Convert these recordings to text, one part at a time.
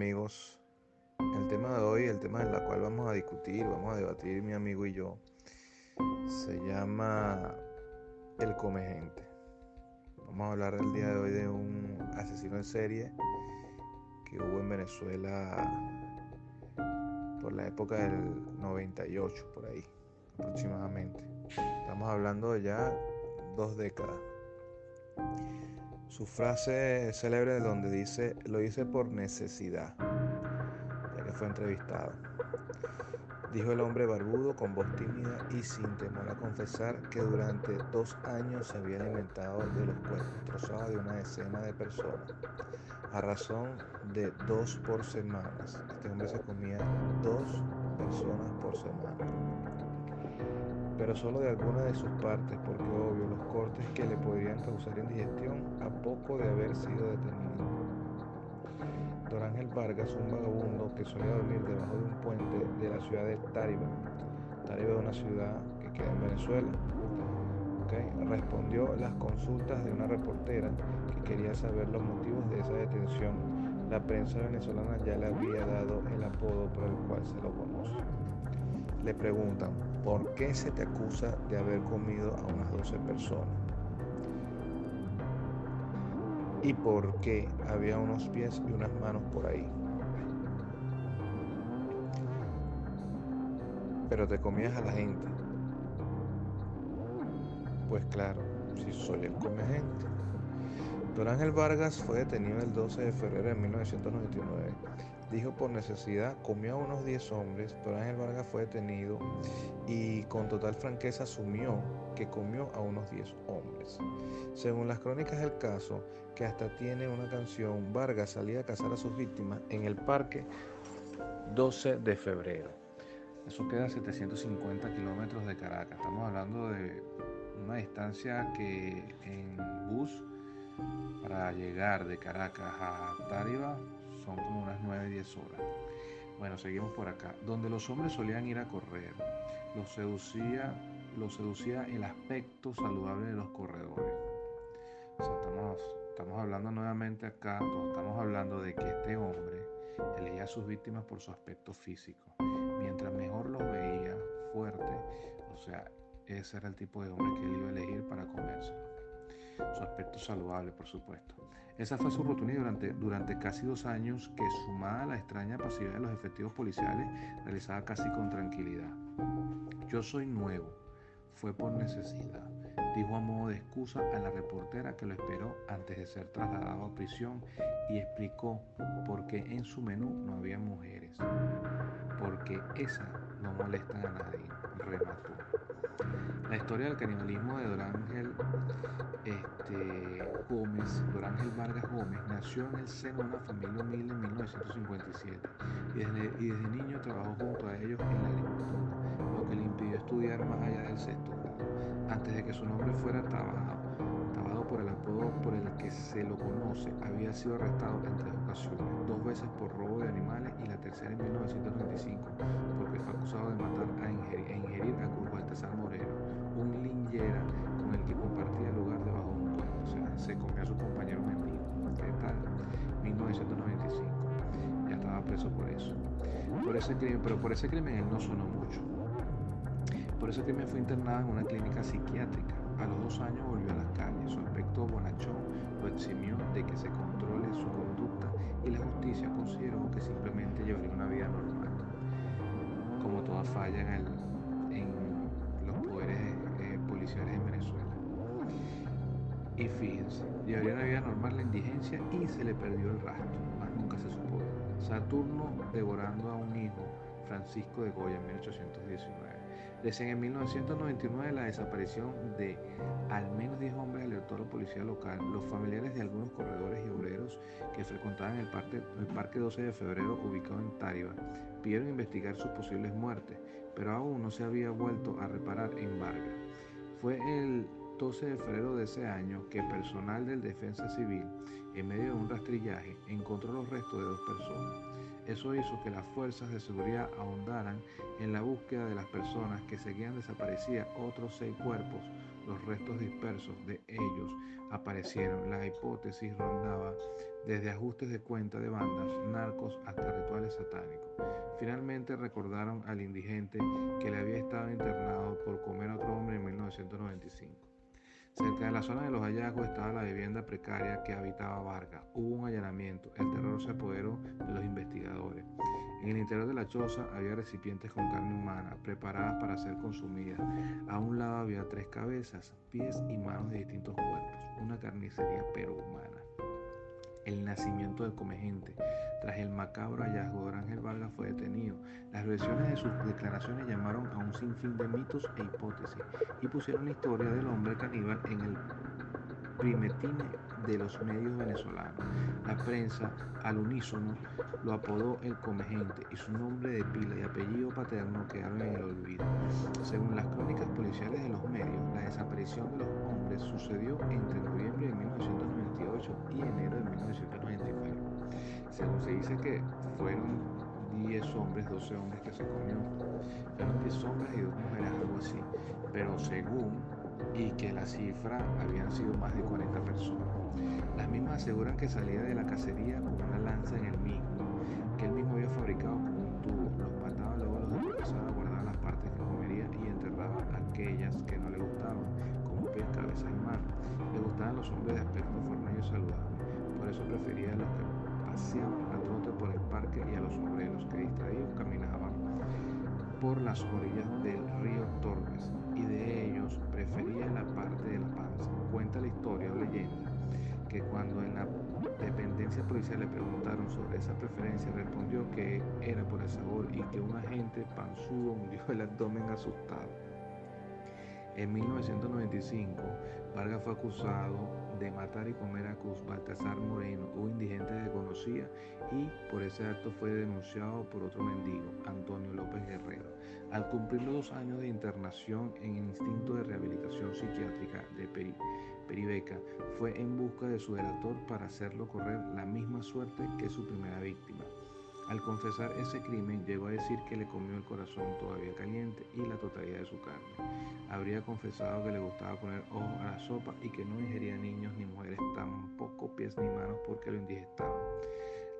amigos, el tema de hoy, el tema en el cual vamos a discutir, vamos a debatir mi amigo y yo, se llama el come gente. Vamos a hablar el día de hoy de un asesino en serie que hubo en Venezuela por la época del 98, por ahí aproximadamente. Estamos hablando de ya dos décadas. Su frase célebre donde dice, lo hice por necesidad, ya que fue entrevistado. Dijo el hombre barbudo con voz tímida y sin temor a confesar que durante dos años se había alimentado de los cuerpos trozados de una decena de personas, a razón de dos por semana. Este hombre se comía dos personas por semana pero solo de alguna de sus partes, porque obvio los cortes que le podrían causar indigestión a poco de haber sido detenido. Don Ángel Vargas, un vagabundo que solía dormir debajo de un puente de la ciudad de Tariba. Tariba es una ciudad que queda en Venezuela. Respondió las consultas de una reportera que quería saber los motivos de esa detención. La prensa venezolana ya le había dado el apodo por el cual se lo conoce. Le preguntan, ¿por qué se te acusa de haber comido a unas 12 personas? ¿Y por qué había unos pies y unas manos por ahí? Pero te comías a la gente. Pues claro, si soy el come gente. Don Ángel Vargas fue detenido el 12 de febrero de 1999 dijo por necesidad, comió a unos 10 hombres. Don Ángel Vargas fue detenido y con total franqueza asumió que comió a unos 10 hombres. Según las crónicas del caso, que hasta tiene una canción, Vargas salía a cazar a sus víctimas en el parque 12 de febrero. Eso queda a 750 kilómetros de Caracas. Estamos hablando de una distancia que en bus para llegar de Caracas a Tariba son como unas 9-10 horas. Bueno, seguimos por acá. Donde los hombres solían ir a correr, los seducía, los seducía el aspecto saludable de los corredores. O sea, estamos, estamos hablando nuevamente acá, estamos hablando de que este hombre elegía a sus víctimas por su aspecto físico. Mientras mejor los veía, fuerte, o sea, ese era el tipo de hombre que él iba a elegir para comerse su aspecto saludable, por supuesto. Esa fue su rutina durante, durante casi dos años que, sumada a la extraña pasividad de los efectivos policiales, realizaba casi con tranquilidad. Yo soy nuevo, fue por necesidad, dijo a modo de excusa a la reportera que lo esperó antes de ser trasladado a prisión y explicó por qué en su menú no había mujeres, porque esas no molestan a nadie, remató. La historia del canibalismo de Don Ángel este, Gómez, Don Ángel Vargas Gómez, nació en el seno de una familia humilde en 1957 y desde, niño trabajó junto a ellos en la agricultura, lo que le impidió estudiar más allá del sexto grado, antes de que su nombre fuera trabajado. Por el apodo por el que se lo conoce, había sido arrestado en tres ocasiones, dos veces por robo de animales y la tercera en 1995 porque fue acusado de matar a ingerir, a, ingerir a Cruz Baltasar Moreno, con el que compartía lugar debajo de un puente. O sea, se comió a su compañero mendigo. ¿Qué tal? 1995. Ya estaba preso por eso. Por ese crimen, pero por ese crimen él no sonó mucho. Por ese crimen fue internado en una clínica psiquiátrica. A los dos años volvió a las calles. Su aspecto bonachón lo eximió de que se controle su conducta y la justicia consideró que simplemente llevaría una vida normal. Como toda falla en, poderes policiales en. Y fíjense, llevaría una vida normal la indigencia y se le perdió el rastro, más nunca se supo. Saturno devorando a un hijo, Francisco de Goya, en 1819. Recién en 1999 la desaparición de al menos 10 hombres alertó a la policía local. Los familiares de algunos corredores y obreros que frecuentaban el parque, el parque 12 de febrero ubicado en Tariba pidieron investigar sus posibles muertes, pero aún no se había vuelto a reparar en Vargas. Fue el 12 de febrero de ese año que personal del Defensa Civil, en medio de un rastrillaje, encontró los restos de dos personas. Eso hizo que las fuerzas de seguridad ahondaran en la búsqueda de las personas que seguían desaparecidas otros seis cuerpos, los restos dispersos de ellos aparecieron. La hipótesis rondaba desde ajustes de cuenta de bandas, narcos hasta rituales satánicos. Finalmente recordaron al indigente que le había estado internado por comer a otro hombre en 1995. Cerca de la zona de los hallazgos estaba la vivienda precaria que habitaba Vargas. Hubo un allanamiento. El terror se apoderó de los investigadores. En el interior de la choza había recipientes con carne humana preparadas para ser consumidas. A un lado había tres cabezas, pies y manos de distintos cuerpos. Una carnicería pero humana el nacimiento del comegente. Tras el macabro hallazgo, Ángel Vargas fue detenido. Las versiones de sus declaraciones llamaron a un sinfín de mitos e hipótesis y pusieron la historia del hombre caníbal en el primetine de los medios venezolanos. La prensa, al unísono, lo apodó el comegente y su nombre de pila y apellido paterno quedaron en el olvido. Según las crónicas policiales de los medios, la desaparición de los hombres sucedió entre noviembre de 1998 y enero de 1999. Según se dice que fueron 10 hombres, 12 hombres que se comió, fueron 10 hombres y 2 mujeres, algo así. Pero según y que la cifra habían sido más de 40 personas. Las mismas aseguran que salía de la cacería con una lanza en el mismo, que él mismo había fabricado con un tubo. Los mataba, luego los empezaba guardar las partes que comería y enterraba aquellas que no le gustaban, como pies, cabezas y manos. Le gustaban los hombres de aspecto formal y saludable. Por eso prefería a los que paseaban a trote por el parque y a los obreros que distraídos caminaban por las orillas del río Tormes y de ellos prefería la parte de la panza. Cuenta la historia o leyenda que cuando en la dependencia policial le preguntaron sobre esa preferencia, respondió que era por el sabor y que un agente panzudo hundió el abdomen asustado. En 1995, Vargas fue acusado de matar y comer a Cruz Baltasar Moreno, un indigente que conocía, y por ese acto fue denunciado por otro mendigo, Antonio López Guerrero. Al cumplir los dos años de internación en el Instinto de Rehabilitación Psiquiátrica de Peribeca, fue en busca de su delator para hacerlo correr la misma suerte que su primera víctima. Al confesar ese crimen, llegó a decir que le comió el corazón todavía caliente y la totalidad de su carne. Habría confesado que le gustaba poner ojos a la sopa y que no ingería niños ni mujeres, tampoco pies ni manos porque lo indigestaban.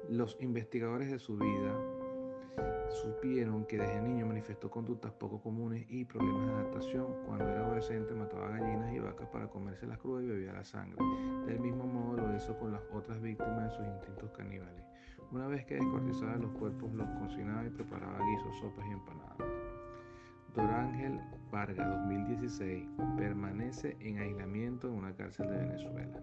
Los investigadores de su vida supieron que desde niño manifestó conductas poco comunes y problemas de adaptación. Cuando era adolescente mataba gallinas y vacas para comérselas crudas y bebía la sangre. Del mismo modo lo hizo con las otras víctimas de sus instintos caníbales. Una vez que descuartizaba los cuerpos, los cocinaba y preparaba guisos, sopas y empanadas. Dorángel Vargas, 2016, permanece en aislamiento en una cárcel de Venezuela.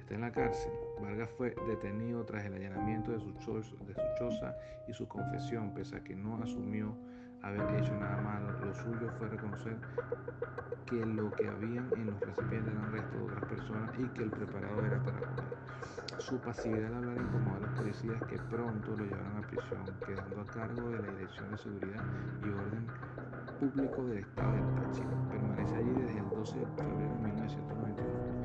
Está en la cárcel. Vargas fue detenido tras el allanamiento de su, de su choza y su confesión, pese a que no asumió haber hecho nada malo. Lo suyo fue reconocer que lo que habían en los recipientes eran restos de otras personas y que el preparado era comer. Su pasividad al hablar incomodó a los policías que pronto lo llevaron a prisión, quedando a cargo de la Dirección de Seguridad y Orden Público del Estado de Táchira. Permanece allí desde el 12 de febrero de 1999.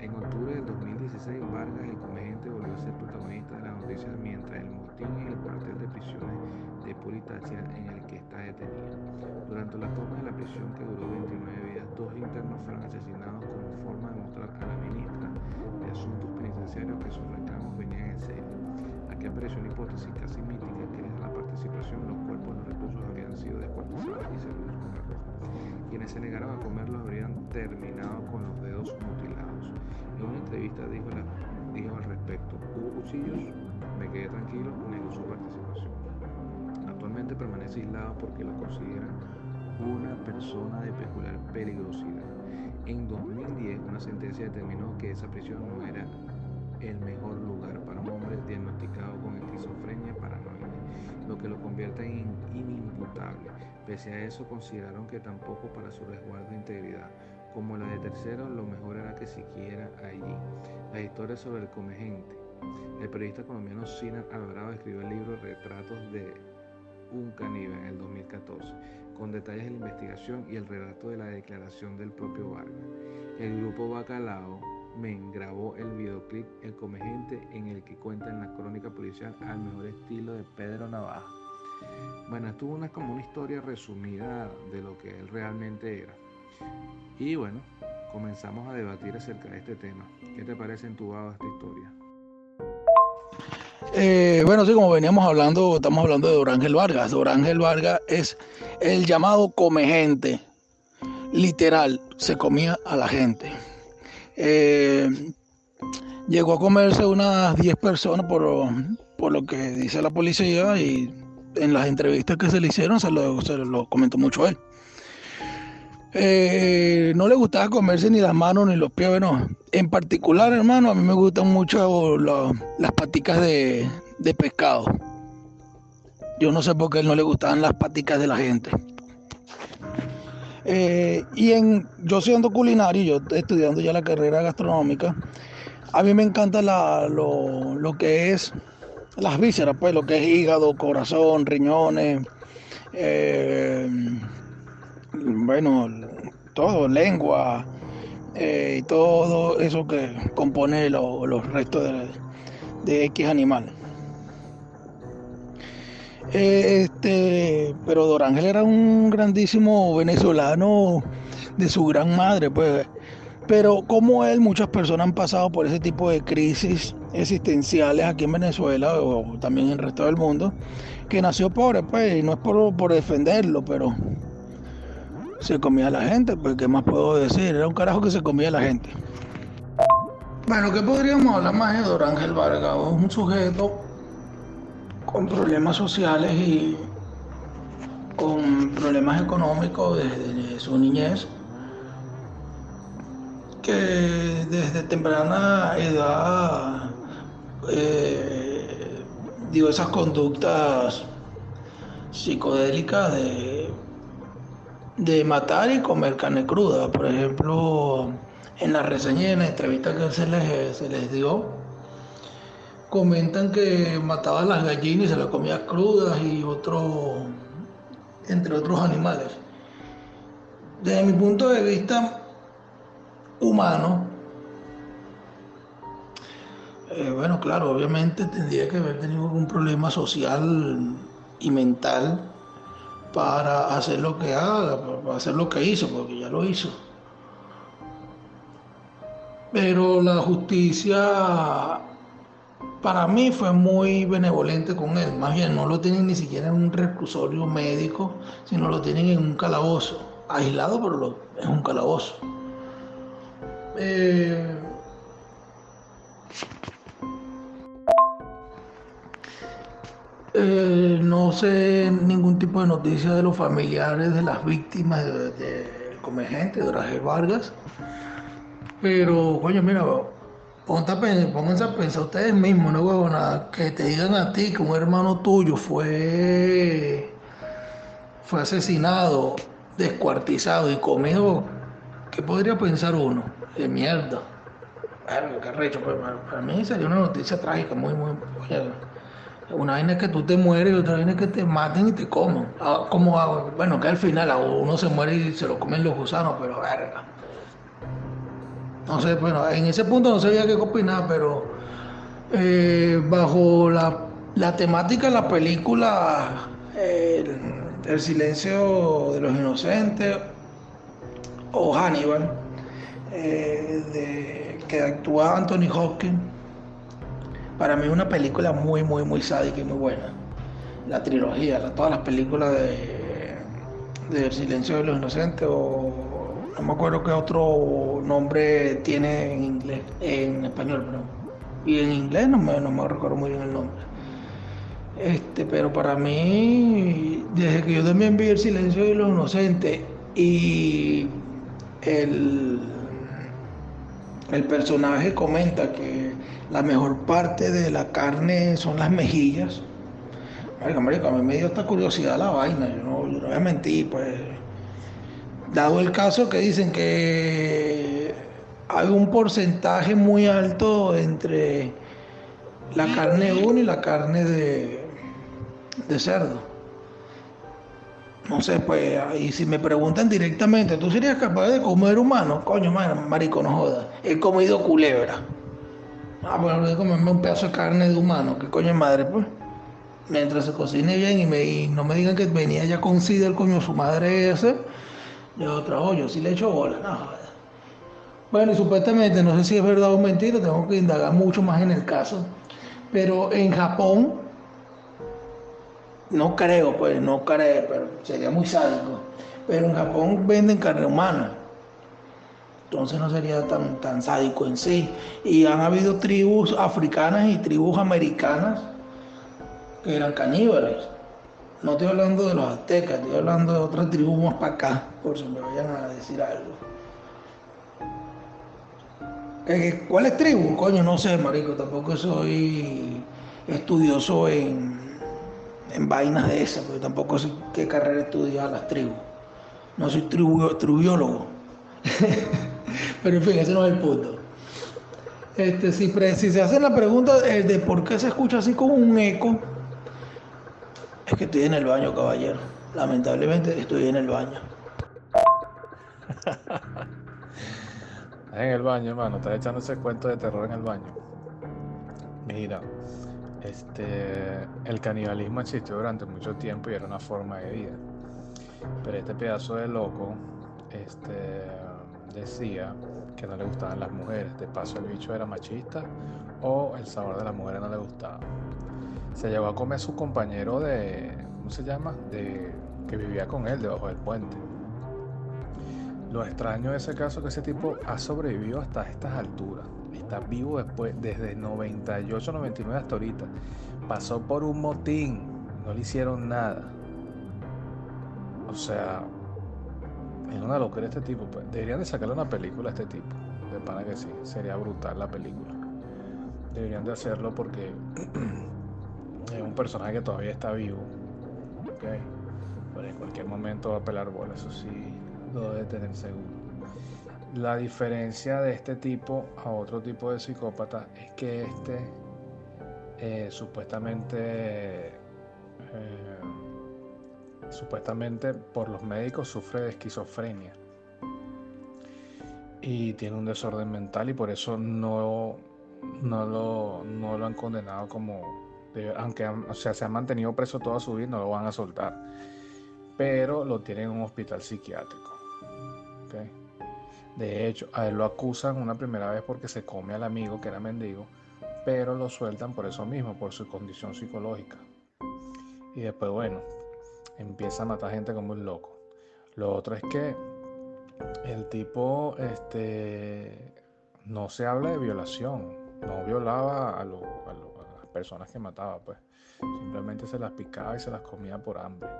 En octubre del 2016, Vargas, el comediante, volvió a ser protagonista de la noticia mientras el motín en el cuartel de prisiones de Politáchira en el que está detenido. Durante la toma de la prisión que duró 29 días, dos internos fueron asesinados como forma de mostrar a la ministra de Asuntos Penitenciarios que sus reclamos venían en serio. Aquí apareció una hipótesis casi mítica que desde la participación los cuerpos de los reclusos habían sido descuartizados y servidos con arroz. Quienes se negaron a comerlos habrían terminado con los dedos mutilados. En una entrevista dijo, dijo al respecto, hubo cuchillos, me quedé tranquilo, negó su participación. Actualmente permanece aislado porque lo consideran una persona de peculiar peligrosidad. En 2010 una sentencia determinó que esa prisión no era el mejor lugar para un hombre diagnosticado con esquizofrenia paranoide, lo que lo convierte en inimputable. Pese a eso consideraron que tampoco para su resguardo de integridad. Como la de tercero, lo mejor era que siquiera allí. La historia sobre el comegente. El periodista colombiano Sinan Alvarado escribió el libro Retratos de un caníbal en el 2014, con detalles de la investigación y el relato de la declaración del propio Vargas. El grupo Bacalao Men grabó el videoclip El Comegente en el que cuenta en la crónica policial al mejor estilo de Pedro Navaja. Bueno, esto una, como una historia resumida de lo que él realmente era. Y bueno, comenzamos a debatir acerca de este tema. ¿Qué te parece entubado esta historia? Eh, bueno, sí, como veníamos hablando, estamos hablando de Dorángel Vargas. Dorángel Vargas es el llamado come gente. Literal, se comía a la gente. Eh, llegó a comerse unas 10 personas por, por, lo que dice la policía y en las entrevistas que se le hicieron se lo, se lo comentó mucho él. Eh, no le gustaba comerse ni las manos ni los pies, bueno, en particular, hermano, a mí me gustan mucho las paticas de, pescado. Yo no sé por qué no le gustaban las paticas de la gente. Eh, y en, yo siendo culinario, yo estoy estudiando ya la carrera gastronómica, a mí me encanta lo, que es las vísceras, pues lo que es hígado, corazón, riñones, eh, bueno, todo, lengua eh, y todo eso que compone los restos de, X animal. Este, pero Dorángel era un grandísimo venezolano de su gran madre, pues. Pero como él, muchas personas han pasado por ese tipo de crisis existenciales aquí en Venezuela o también en el resto del mundo, que nació pobre, pues, y no es por, por defenderlo, pero se comía la gente, pues qué más puedo decir, era un carajo que se comía la gente. Bueno, ¿qué podríamos hablar más de Don Ángel Vargas? Un sujeto con problemas sociales y con problemas económicos desde su niñez, que desde temprana edad eh, dio esas conductas psicodélicas de de matar y comer carne cruda. Por ejemplo, en la reseña en la entrevista que se les, se les dio, comentan que mataba las gallinas y se las comía crudas y otro, entre otros animales. Desde mi punto de vista humano, eh, bueno, claro, obviamente tendría que haber tenido algún problema social y mental para hacer lo que haga, para hacer lo que hizo, porque ya lo hizo. Pero la justicia para mí fue muy benevolente con él. Más bien, no lo tienen ni siquiera en un reclusorio médico, sino lo tienen en un calabozo. Aislado, pero es un calabozo. Eh, Eh, no sé ningún tipo de noticia de los familiares de las víctimas de, de Comegente, de Rafael Vargas. Pero, coño, mira, pónganse a pensar ustedes mismos, no huevona, que te digan a ti que un hermano tuyo fue, fue asesinado, descuartizado y comido. ¿Qué podría pensar uno? De mierda. qué recho, pues, para mí sería una noticia trágica, muy, muy. Una vaina es que tú te mueres y otra vaina es que te maten y te coman. Ah, como, ah, bueno, que al final uno se muere y se lo comen los gusanos, pero verga. Sé, bueno, en ese punto no sabía qué opinar, pero eh, bajo la, temática de la película el, silencio de los inocentes o Hannibal, eh, de, que actúa Anthony Hopkins para mí es una película muy, muy, muy sádica y muy buena. La trilogía, todas las películas de, El silencio de los inocentes o no me acuerdo qué otro nombre tiene en inglés, en español, pero y en inglés no me, no me recuerdo muy bien el nombre. Este, pero para mí, desde que yo también vi El silencio de los inocentes y el, el personaje comenta que la mejor parte de la carne son las mejillas. Marico, a mí me dio esta curiosidad la vaina, yo no, voy a mentir, pues. Dado el caso que dicen que hay un porcentaje muy alto entre la carne 1 y la carne de, de cerdo. No sé, pues, y si me preguntan directamente, ¿tú serías capaz de comer humano? Coño, marico, no joda. He comido culebra. Ah, bueno, a comerme un pedazo de carne de humano, ¿qué coño de madre, pues? Mientras se cocine bien y, me, no me digan que venía ya con sida el coño su madre ese, Y otra, oh, yo sí le echo bola. No, bueno, y supuestamente, no sé si es verdad o mentira, tengo que indagar mucho más en el caso. Pero en Japón, no creo, pues, no creo, pero sería muy sádico. Pero en Japón venden carne humana. Entonces no sería tan, tan sádico en sí. Y han habido tribus africanas y tribus americanas que eran caníbales. No estoy hablando de los aztecas, estoy hablando de otras tribus más para acá, por si me vayan a decir algo. ¿Cuál es tribu? Coño, no sé, marico, tampoco soy estudioso en, en vainas de esas, porque tampoco sé qué carrera estudiar las tribus. No soy tribubiólogo. Pero en fin, ese no es el punto. Este, si, si se hace la pregunta de por qué se escucha así como un eco, es que estoy en el baño, caballero. Lamentablemente estoy en el baño. en el baño, hermano. Estás echando ese cuento de terror en el baño. Mira, este, el canibalismo existió durante mucho tiempo y era una forma de vida. Pero este pedazo de loco, este, decía que no le gustaban las mujeres. De paso, el bicho era machista o el sabor de las mujeres no le gustaba. Se llevó a comer a su compañero de, ¿cómo se llama? De que vivía con él debajo del puente. Lo extraño de ese caso es que ese tipo ha sobrevivido hasta estas alturas. Está vivo después, desde 98, 99 hasta ahorita. Pasó por un motín, no le hicieron nada. O sea, es una locura este tipo. Pues. Deberían de sacarle una película a este tipo. De pana que sí, sería brutal la película. Deberían de hacerlo porque es un personaje que todavía está vivo. Okay. Pero en cualquier momento va a pelar bola, eso sí, lo debe tener seguro. La diferencia de este tipo a otro tipo de psicópata es que este eh, supuestamente eh, supuestamente por los médicos sufre de esquizofrenia y tiene un desorden mental y por eso no, no, lo, no lo han condenado como, aunque o sea, se ha mantenido preso toda su vida, no lo van a soltar, pero lo tienen en un hospital psiquiátrico. De hecho, a él lo acusan una primera vez porque se come al amigo que era mendigo, pero lo sueltan por eso mismo, por su condición psicológica. Y después, bueno, empieza a matar gente como un loco. Lo otro es que el tipo este, no se habla de violación, no violaba a, las personas que mataba, pues simplemente se las picaba y se las comía por hambre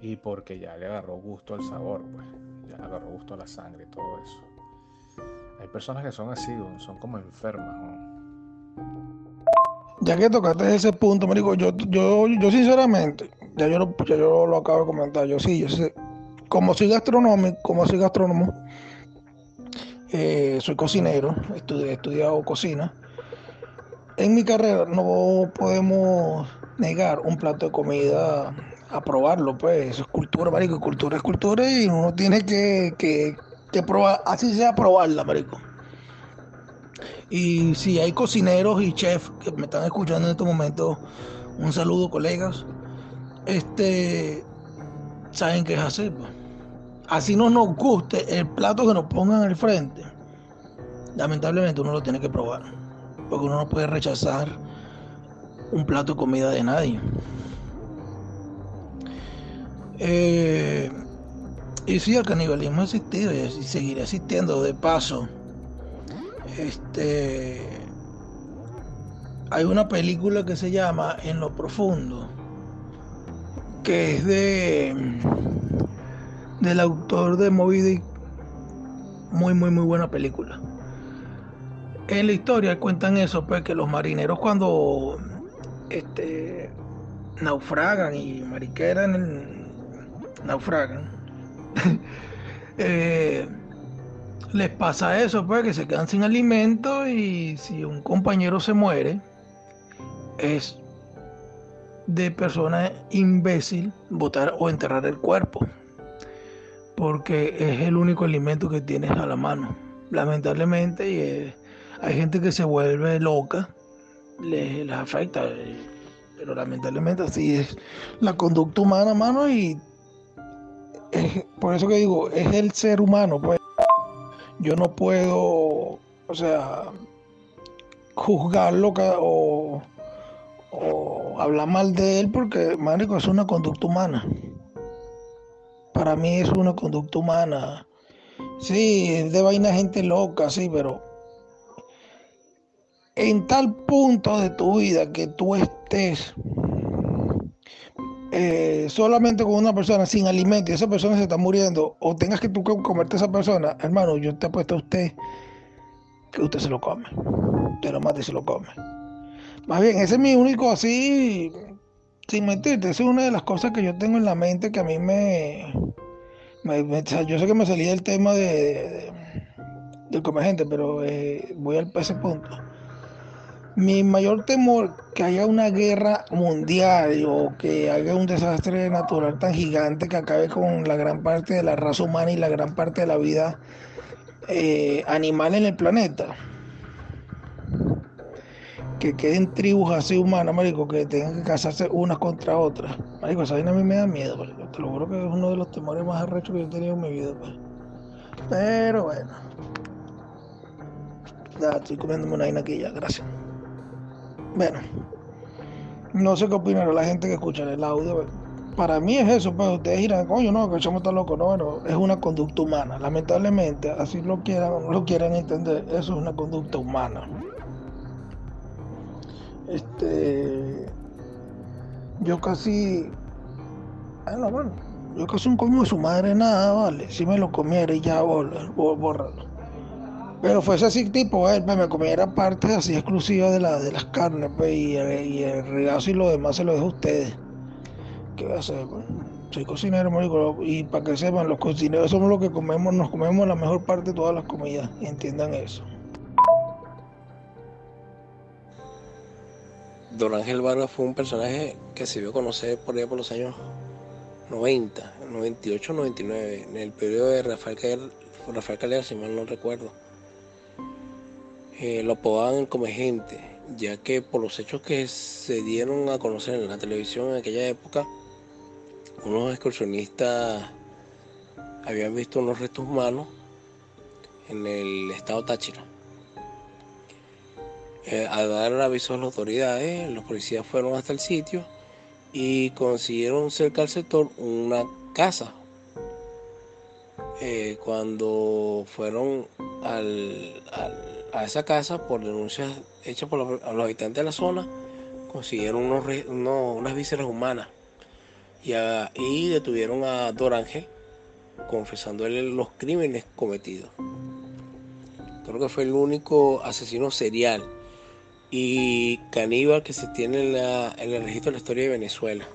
y porque ya le agarró gusto al sabor, pues ya le agarró gusto a la sangre y todo eso. Hay personas que son así, son como enfermas. Ya que tocaste ese punto, me yo, yo, yo sinceramente, ya yo, lo, yo lo acabo de comentar, yo sí, yo sé, como soy gastronómico, como soy gastrónomo, eh, soy cocinero, he estudiado cocina. En mi carrera no podemos negar un plato de comida a probarlo, pues eso es cultura, marico, cultura es cultura y uno tiene que, que, que probar, así sea probarla, marico. Y si hay cocineros y chefs que me están escuchando en estos momentos, un saludo colegas este, saben qué es. Pues. Así no nos guste el plato que nos pongan al frente. Lamentablemente uno lo tiene que probar. Porque uno no puede rechazar un plato de comida de nadie. Eh, y sí, el canibalismo ha existido y seguirá existiendo. De paso, este, hay una película que se llama En lo profundo que es de del autor de Moby. Muy, muy, muy buena película. En la historia cuentan eso, pues que los marineros cuando este, naufragan y mariqueran naufragan, eh, les pasa eso, pues que se quedan sin alimento y si un compañero se muere, es de persona imbécil botar o enterrar el cuerpo, porque es el único alimento que tienes a la mano. Lamentablemente, y, hay gente que se vuelve loca, les, afecta, pero lamentablemente así es la conducta humana, mano, y por eso que digo, es el ser humano, pues. Yo no puedo, o sea, juzgarlo o, o hablar mal de él porque, marico, es una conducta humana. Para mí es una conducta humana. Sí, es de vaina gente loca, sí, pero en tal punto de tu vida que tú estés eh, solamente con una persona sin alimento y esa persona se está muriendo, o tengas que tú comerte a esa persona, hermano, yo te apuesto a usted que usted se lo come. Te lo mata y se lo come. Más bien, ese es mi único así, sin mentirte, esa es una de las cosas que yo tengo en la mente que a mí me... yo sé que me salía el tema de, del comer gente, pero eh, voy al, ese punto. Mi mayor temor que haya una guerra mundial o que haya un desastre natural tan gigante que acabe con la gran parte de la raza humana y la gran parte de la vida eh, animal en el planeta. Que queden tribus así humanas, marico, que tengan que casarse unas contra otras. Marico, esa vaina a mí me da miedo, Te lo juro que es uno de los temores más arrechos que yo he tenido en mi vida, pues. Pero bueno. Ya, estoy comiéndome una vaina aquí ya, gracias. Bueno, no sé qué opinará la gente que escucha el audio. Para mí es eso, pues ustedes dirán, coño, no, que somos tan locos. No, bueno, es una conducta humana. Lamentablemente, así lo quieran lo quieran entender, eso es una conducta humana. Este. Yo casi. Ah, no, bueno, yo casi un coño de su madre nada, vale. Si me lo comiera y ya borrarlo. Pero fue ese tipo, él me comiera parte así exclusiva de, la, de las carnes, pues, y, el regazo y lo demás se lo dejo a ustedes. ¿Qué voy a hacer? Pues? soy cocinero, y para que sepan, los cocineros somos los que comemos, nos comemos la mejor parte de todas las comidas, entiendan eso. Don Ángel Vargas fue un personaje que se dio a conocer por allá por los años 90, 98, 99, en el periodo de Rafael Calera, Rafael Calera si mal no recuerdo eh, lo apodaban como gente, ya que por los hechos que se dieron a conocer en la televisión en aquella época, unos excursionistas habían visto unos restos humanos en el estado Táchira. Eh, al dar aviso a las autoridades, los policías fueron hasta el sitio y consiguieron cerca del sector una casa. Eh, cuando fueron al a esa casa por denuncias hechas por los, habitantes de la zona, consiguieron unas vísceras humanas y, detuvieron a Dorángel confesándole los crímenes cometidos. Creo que fue el único asesino serial y caníbal que se tiene en, en el registro de la historia de Venezuela.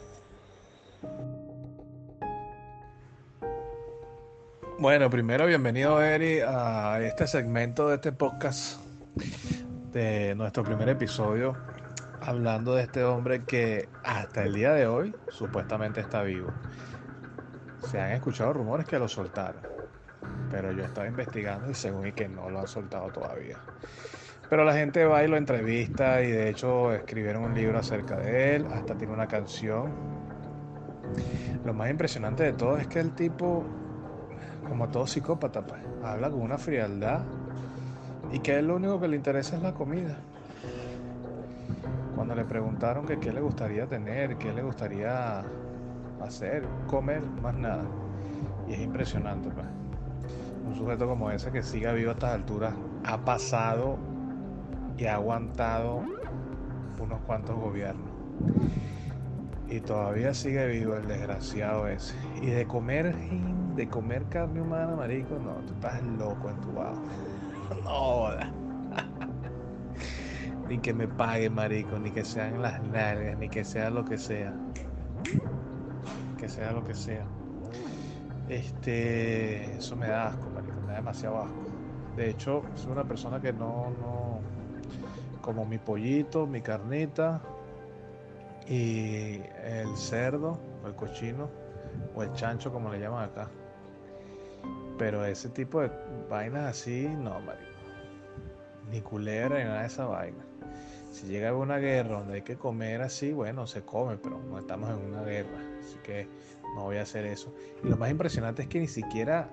Bueno, primero bienvenido Eri a este segmento de este podcast de nuestro primer episodio hablando de este hombre que hasta el día de hoy supuestamente está vivo. Se han escuchado rumores que lo soltaron, pero yo estaba investigando y según y que no lo han soltado todavía. Pero la gente va y lo entrevista y de hecho escribieron un libro acerca de él, hasta tiene una canción. Lo más impresionante de todo es que el tipo como todo psicópata, pues, habla con una frialdad y que él lo único que le interesa es la comida. Cuando le preguntaron que qué le gustaría tener, qué le gustaría hacer, comer, más nada. Y es impresionante, pues. Un sujeto como ese que siga vivo a estas alturas ha pasado y ha aguantado unos cuantos gobiernos. Y todavía sigue vivo el desgraciado ese. Y de comer, de comer carne humana, marico, no, tú estás loco en tu bajo. No, ni que me pague, marico, ni que sean las nalgas, ni que sea lo que sea. Que sea lo que sea. Este, eso me da asco, marico, me da demasiado asco. De hecho, soy una persona que no, no, como mi pollito, mi carnita, y el cerdo, o el cochino, o el chancho, como le llaman acá. Pero ese tipo de vainas así, no, marico. Ni culebra ni nada de esa vaina. Si llega una guerra donde hay que comer así, bueno, se come, pero no estamos en una guerra. Así que no voy a hacer eso. Y lo más impresionante es que ni siquiera,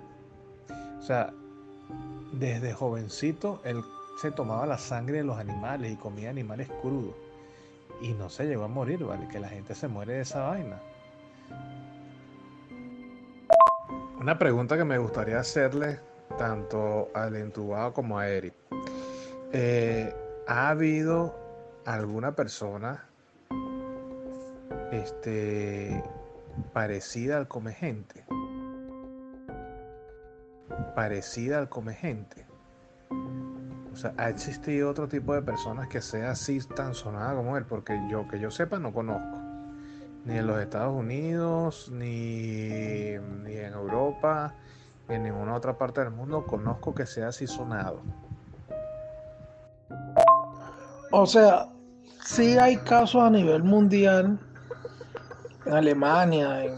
o sea, desde jovencito él se tomaba la sangre de los animales y comía animales crudos. Y no se llegó a morir, ¿vale? Que la gente se muere de esa vaina. Una pregunta que me gustaría hacerle tanto al entubado como a Eric. Eh, ¿Ha habido alguna persona este, parecida al come gente? Parecida al come gente. O sea, ¿ha existido otro tipo de personas que sea así tan sonada como él? Porque yo, que yo sepa, no conozco. Ni en los Estados Unidos, ni, ni en Europa, ni en ninguna otra parte del mundo conozco que sea así sonado. O sea, sí hay casos a nivel mundial, en Alemania, en,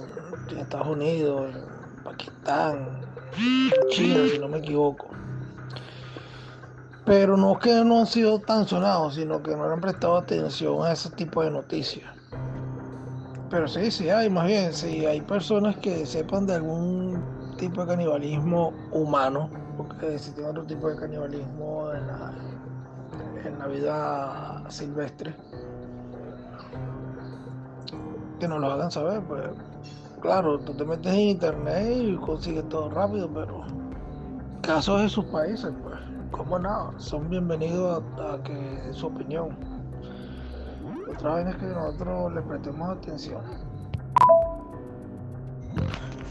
Estados Unidos, en Pakistán, en China, si no me equivoco. Pero no es que no han sido tan sonados, sino que no han prestado atención a ese tipo de noticias. Pero sí, sí hay, más bien, si hay personas que sepan de algún tipo de canibalismo humano, porque existe otro tipo de canibalismo en la, en la vida silvestre, que nos lo hagan saber, pues claro, tú te metes en internet y consigues todo rápido, pero casos de sus países, pues, como no, son bienvenidos a, a que su opinión. Otra vez es que nosotros le prestemos atención.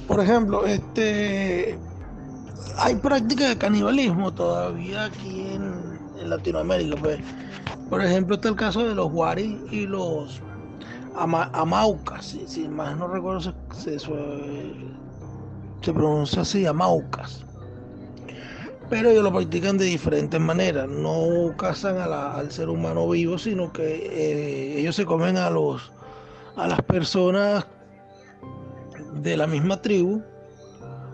Por ejemplo, este hay prácticas de canibalismo todavía aquí en, Latinoamérica. Pues. Por ejemplo, está el caso de los Huaris y los ama, Amaucas. Si, si, más no recuerdo, se, se, se pronuncia así, Amaucas. Pero ellos lo practican de diferentes maneras. No cazan al ser humano vivo, sino que eh, ellos se comen a las personas de la misma tribu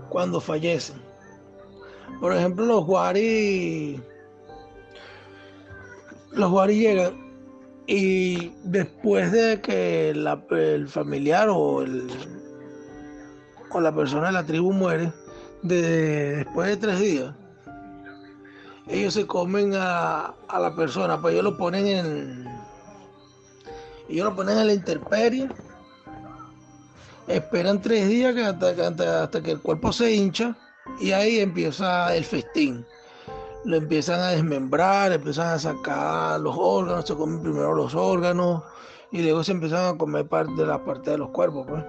cuando fallecen. Por ejemplo, los Wari los Wari llegan y después de que el familiar o la persona de la tribu muere, de, después de tres días, ellos se comen a, a, la persona, pues ellos lo ponen en ellos lo ponen en la intemperie, esperan tres días que hasta, hasta, hasta que el cuerpo se hincha y ahí empieza el festín lo empiezan a desmembrar, empiezan a sacar los órganos, se comen primero los órganos y luego se empiezan a comer parte de la parte de los cuerpos. Pues.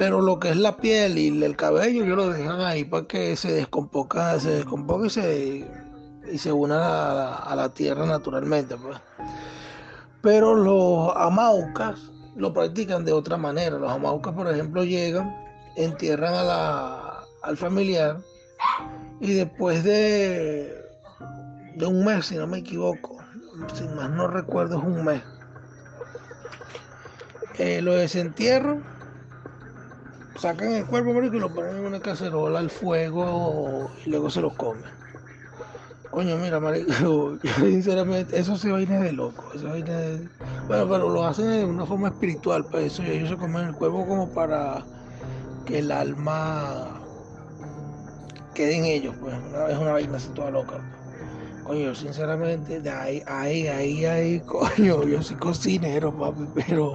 Pero lo que es la piel y el cabello, ellos lo dejan ahí para que se descomponga, se descomponga y se, y se una a la, a la tierra naturalmente. Pues. Pero los amaucas lo practican de otra manera. Los amaucas, por ejemplo, llegan, entierran a la al familiar y después de, de un mes, si no me equivoco, si más no recuerdo es un mes, eh, lo desentierran, sacan el cuerpo y lo ponen en una cacerola al fuego y luego se lo comen. Coño, mira, marico, sinceramente, eso se vaina de loco. Eso vaina de... Bueno, pero lo hacen de una forma espiritual, para pues, eso ellos se comen el cuerpo como para que el alma queden ellos, pues es una vaina así toda loca. Coño, sinceramente, de ahí, ahí, ahí, ahí, coño, yo soy cocinero, papi, pero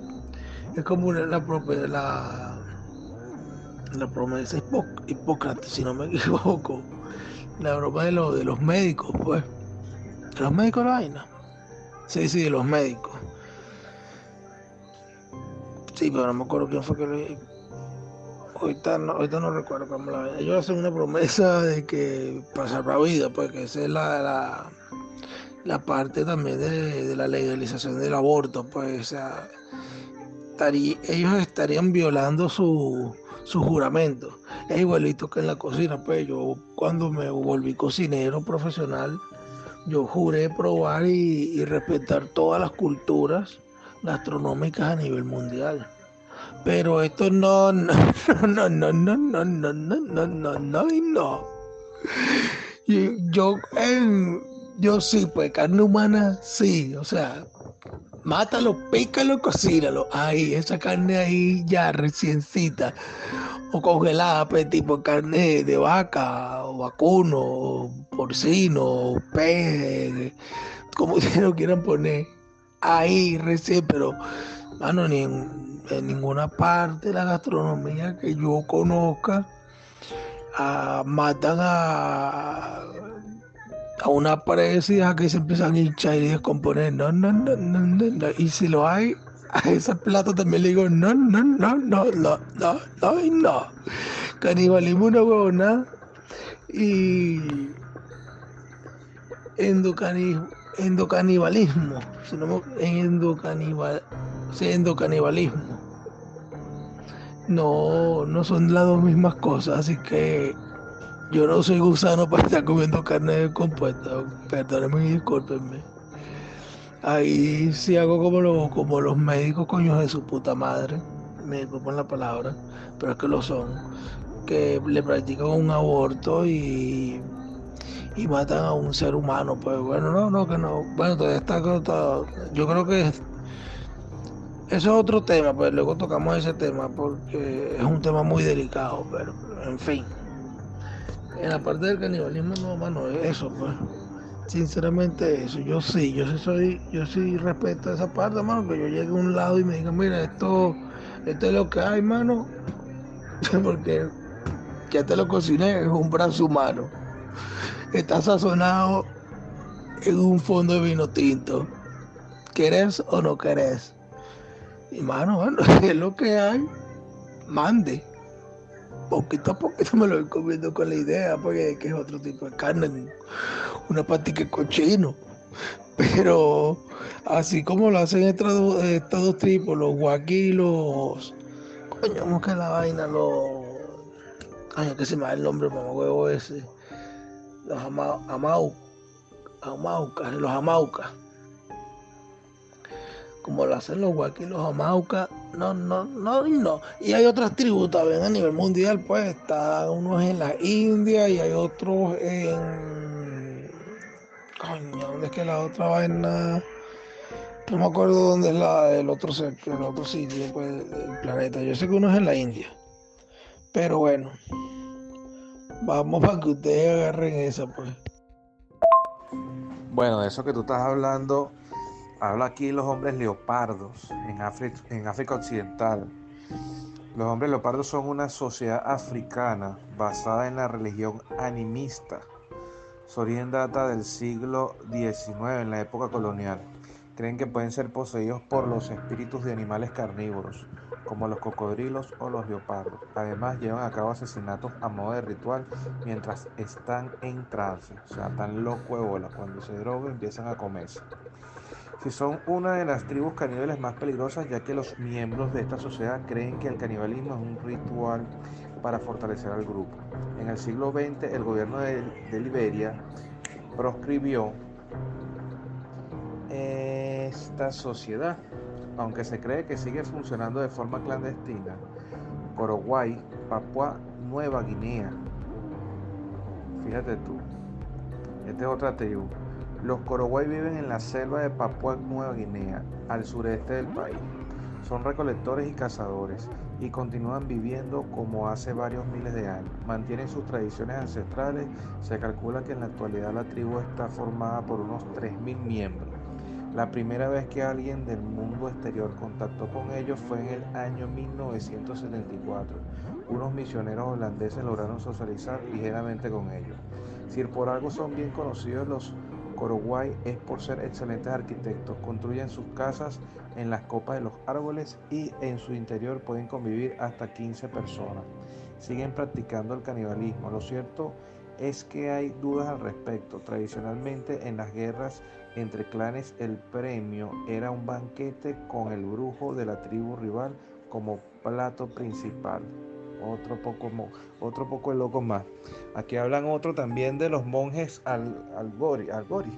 Es como la, la, la, la promesa Hipócrates, si no me equivoco. La broma de, lo, de los médicos, pues. ¿De los médicos la vaina? Sí, sí, de los médicos. Sí, pero no me acuerdo quién fue que lo ahorita no, ahorita no recuerdo cómo la ellos hacen una promesa de que para salvar vida pues que esa es la, la, la parte también de, la legalización del aborto, pues ellos estarían violando su, su juramento. Es igualito que en la cocina, pues yo cuando me volví cocinero profesional, yo juré probar y, respetar todas las culturas gastronómicas a nivel mundial. Pero esto no, no, no, no, no, no, no, no, no, no, no, no. Yo, yo sí, pues carne humana, sí, o sea, mátalo, pícalo, cocínalo. Ahí, esa carne ahí ya reciencita o congelada, pues tipo carne de vaca, o vacuno, porcino, pez, como se lo quieran poner. Ahí recién, pero, mano, ni en, ninguna parte de la gastronomía que yo conozca ah, matan a, a una presa que se empiezan a hinchar y descomponer. No, no, no, no, no, Y si lo hay, a ese plato también le digo, no, no, no, no, no, no, no, no. Canibalismo una huevona y endocanibalismo, endocanibalismo, endocanibal, endocanibalismo. No, no son las dos mismas cosas, así que yo no soy gusano para estar comiendo carne compuesta. Perdónenme y discúlpenme. Ahí sí hago como, lo, como los médicos, coños de su puta madre. Me disculpan la palabra, pero es que lo son. Que le practican un aborto y, y matan a un ser humano. Pues bueno, no, no, que no. Bueno, todavía está. Yo creo que eso es otro tema, pues luego tocamos ese tema porque es un tema muy delicado, pero en fin. En la parte del canibalismo, no, mano, eso, pues sinceramente eso. Yo sí, yo sí soy, yo sí respeto esa parte, hermano, que yo llegue a un lado y me diga, mira, esto, esto es lo que hay, mano, porque ya te lo cociné, es un brazo humano. Está sazonado en un fondo de vino tinto. ¿Querés o no querés? Y mano, bueno, es lo que hay. Mande. Poquito a poquito me lo voy comiendo con la idea, porque es otro tipo de carne una patica cochino. Pero así como lo hacen estos, dos tipos, los guaquilos, coño, ¿cómo que la vaina? Los. Ay, que se me da el nombre, mamá huevo ese. Los amau, amaucas, los amaucas. Como lo hacen los guaquilos, amaucas. No, no, no, no. Y hay otras tribus también a nivel mundial, pues está unos en la India y hay otros en Coño, ¿dónde es que la otra vaina? No me acuerdo dónde es la, el, otro, el otro sitio pues, del planeta. Yo sé que uno es en la India. Pero bueno, vamos para que ustedes agarren esa, pues. Bueno, de eso que tú estás hablando, habla aquí los hombres leopardos en África, en África Occidental. Los hombres leopardos son una sociedad africana basada en la religión animista su origen data del siglo XIX, en la época colonial. Creen que pueden ser poseídos por los espíritus de animales carnívoros, como los cocodrilos o los leopardos. Además, llevan a cabo asesinatos a modo de ritual mientras están en trance. O sea, tan loco de bola. Cuando se drogan, empiezan a comerse. Si son una de las tribus caníbales más peligrosas, ya que los miembros de esta sociedad creen que el canibalismo es un ritual para fortalecer al grupo. En el siglo XX el gobierno de, Liberia proscribió esta sociedad, aunque se cree que sigue funcionando de forma clandestina. Paraguay, Papua Nueva Guinea. Fíjate tú, esta es otra tribu. Los Coroguay viven en la selva de Papua Nueva Guinea, al sureste del país. Son recolectores y cazadores y continúan viviendo como hace varios miles de años. Mantienen sus tradiciones ancestrales. Se calcula que en la actualidad la tribu está formada por unos 3.000 miembros. La primera vez que alguien del mundo exterior contactó con ellos fue en el año 1974. Unos misioneros holandeses lograron socializar ligeramente con ellos. Si por algo son bien conocidos los Coroguay es por ser excelentes arquitectos. Construyen sus casas en las copas de los árboles y en su interior pueden convivir hasta 15 personas. Siguen practicando el canibalismo. Lo cierto es que hay dudas al respecto. Tradicionalmente en las guerras entre clanes el premio era un banquete con el brujo de la tribu rival como plato principal. Otro poco, otro poco loco más. Aquí hablan otro también de los monjes al, Algori,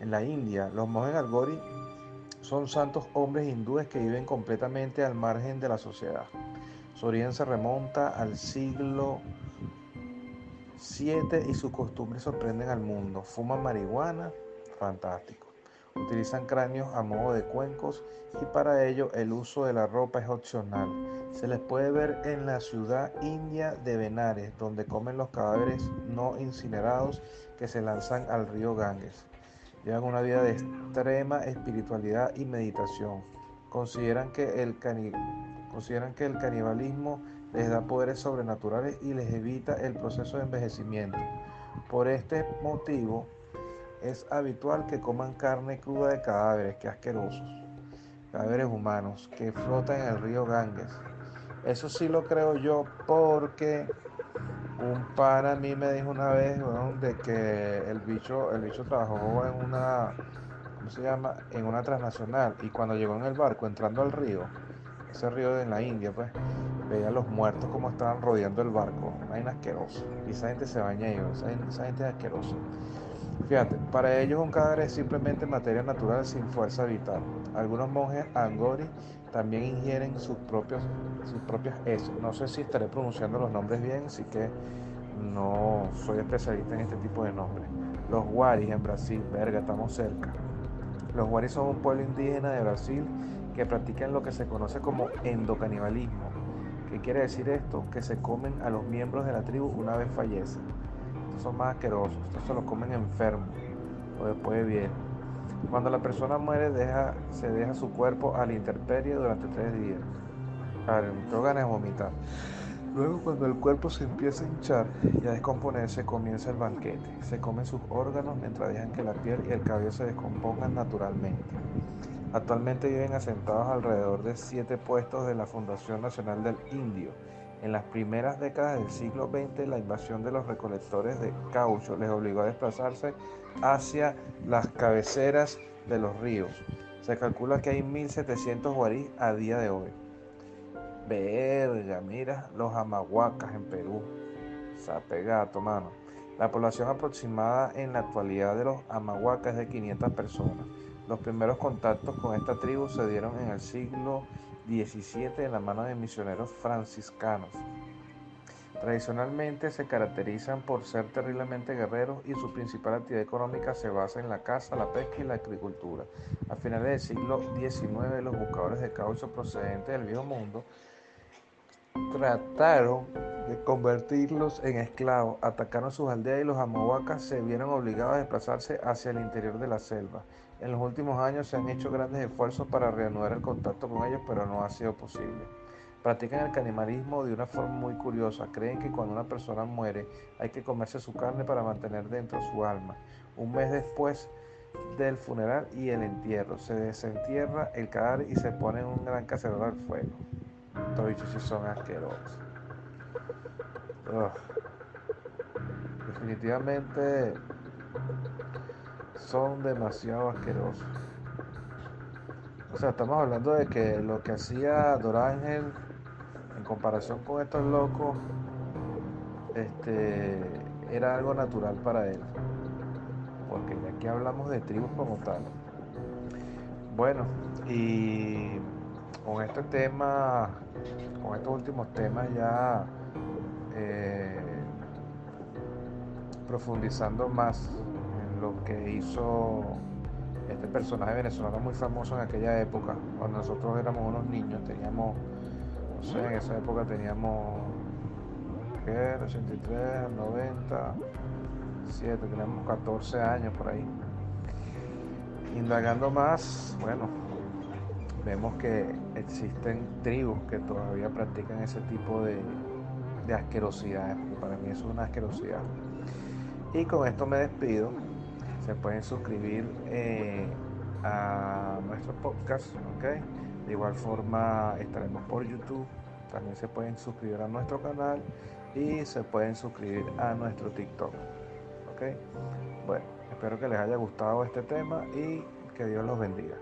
en la India. Los monjes Algori son santos hombres hindúes que viven completamente al margen de la sociedad. Su origen se remonta al siglo VII y sus costumbres sorprenden al mundo. Fuman marihuana, fantástico. Utilizan cráneos a modo de cuencos y para ello el uso de la ropa es opcional. Se les puede ver en la ciudad india de Benares, donde comen los cadáveres no incinerados que se lanzan al río Ganges. Llevan una vida de extrema espiritualidad y meditación. Consideran que el, consideran que el canibalismo les da poderes sobrenaturales y les evita el proceso de envejecimiento. Por este motivo, es habitual que coman carne cruda de cadáveres, que asquerosos. Cadáveres humanos que flotan en el río Ganges. Eso sí lo creo yo porque un pan a mí me dijo una vez de que el bicho, el bicho trabajó en una, ¿cómo se llama? En una transnacional y cuando llegó en el barco entrando al río, ese río de la India, pues, veía a los muertos como estaban rodeando el barco. Una asquerosa. Y esa gente se baña ahí, esa, esa gente es asquerosa. Fíjate, para ellos un cadáver es simplemente materia natural sin fuerza vital. Algunos monjes angori también ingieren sus propios sus propias heces. No sé si estaré pronunciando los nombres bien, así que no soy especialista en este tipo de nombres. Los Waris en Brasil, verga, estamos cerca. Los Waris son un pueblo indígena de Brasil que practican lo que se conoce como endocanibalismo. ¿Qué quiere decir esto? Que se comen a los miembros de la tribu una vez fallecen son más asquerosos, estos se los comen enfermos o después de. Cuando la persona muere, deja, se deja su cuerpo a la intemperie durante tres días. Tengo ganas de vomitar. Luego, cuando el cuerpo se empieza a hinchar y a descomponerse, comienza el banquete. Se comen sus órganos mientras dejan que la piel y el cabello se descompongan naturalmente. Actualmente viven asentados alrededor de siete puestos de la Fundación Nacional del Indio en las primeras décadas del siglo XX, la invasión de los recolectores de caucho les obligó a desplazarse hacia las cabeceras de los ríos. Se calcula que hay 1.700 guarís a día de hoy. Verga, mira los amahuacas en Perú. Sape gato, mano. La población aproximada en la actualidad de los amahuacas es de 500 personas. Los primeros contactos con esta tribu se dieron en el siglo 17 en la mano de misioneros franciscanos. Tradicionalmente se caracterizan por ser terriblemente guerreros y su principal actividad económica se basa en la caza, la pesca y la agricultura. A finales del siglo XIX, los buscadores de caucho procedentes del viejo mundo trataron de convertirlos en esclavos, atacaron sus aldeas y los amohuacas se vieron obligados a desplazarse hacia el interior de la selva. En los últimos años se han hecho grandes esfuerzos para reanudar el contacto con ellos, pero no ha sido posible. Practican el canibalismo de una forma muy curiosa. Creen que cuando una persona muere hay que comerse su carne para mantener dentro su alma. Un mes después del funeral y el entierro, se desentierra el cadáver y se pone en un gran cacerola al fuego. Estos bichos son asquerosos. Definitivamente son demasiado asquerosos. O sea, estamos hablando de que lo que hacía Dorángel en comparación con estos locos, este, era algo natural para él. Porque aquí hablamos de tribus como tal. Bueno, y con este tema, con estos últimos temas ya eh, profundizando más lo que hizo este personaje venezolano muy famoso en aquella época, cuando nosotros éramos unos niños, teníamos, no sé, en esa época teníamos, ¿qué? 83, 90, 7, teníamos 14 años por ahí. Indagando más, bueno, vemos que existen tribus que todavía practican ese tipo de, de asquerosidad. Para mí eso es una asquerosidad. Y con esto me despido se pueden suscribir eh, a nuestro podcast, ¿ok? De igual forma estaremos por YouTube, también se pueden suscribir a nuestro canal y se pueden suscribir a nuestro TikTok, ¿ok? Bueno, Espero que les haya gustado este tema y que Dios los bendiga.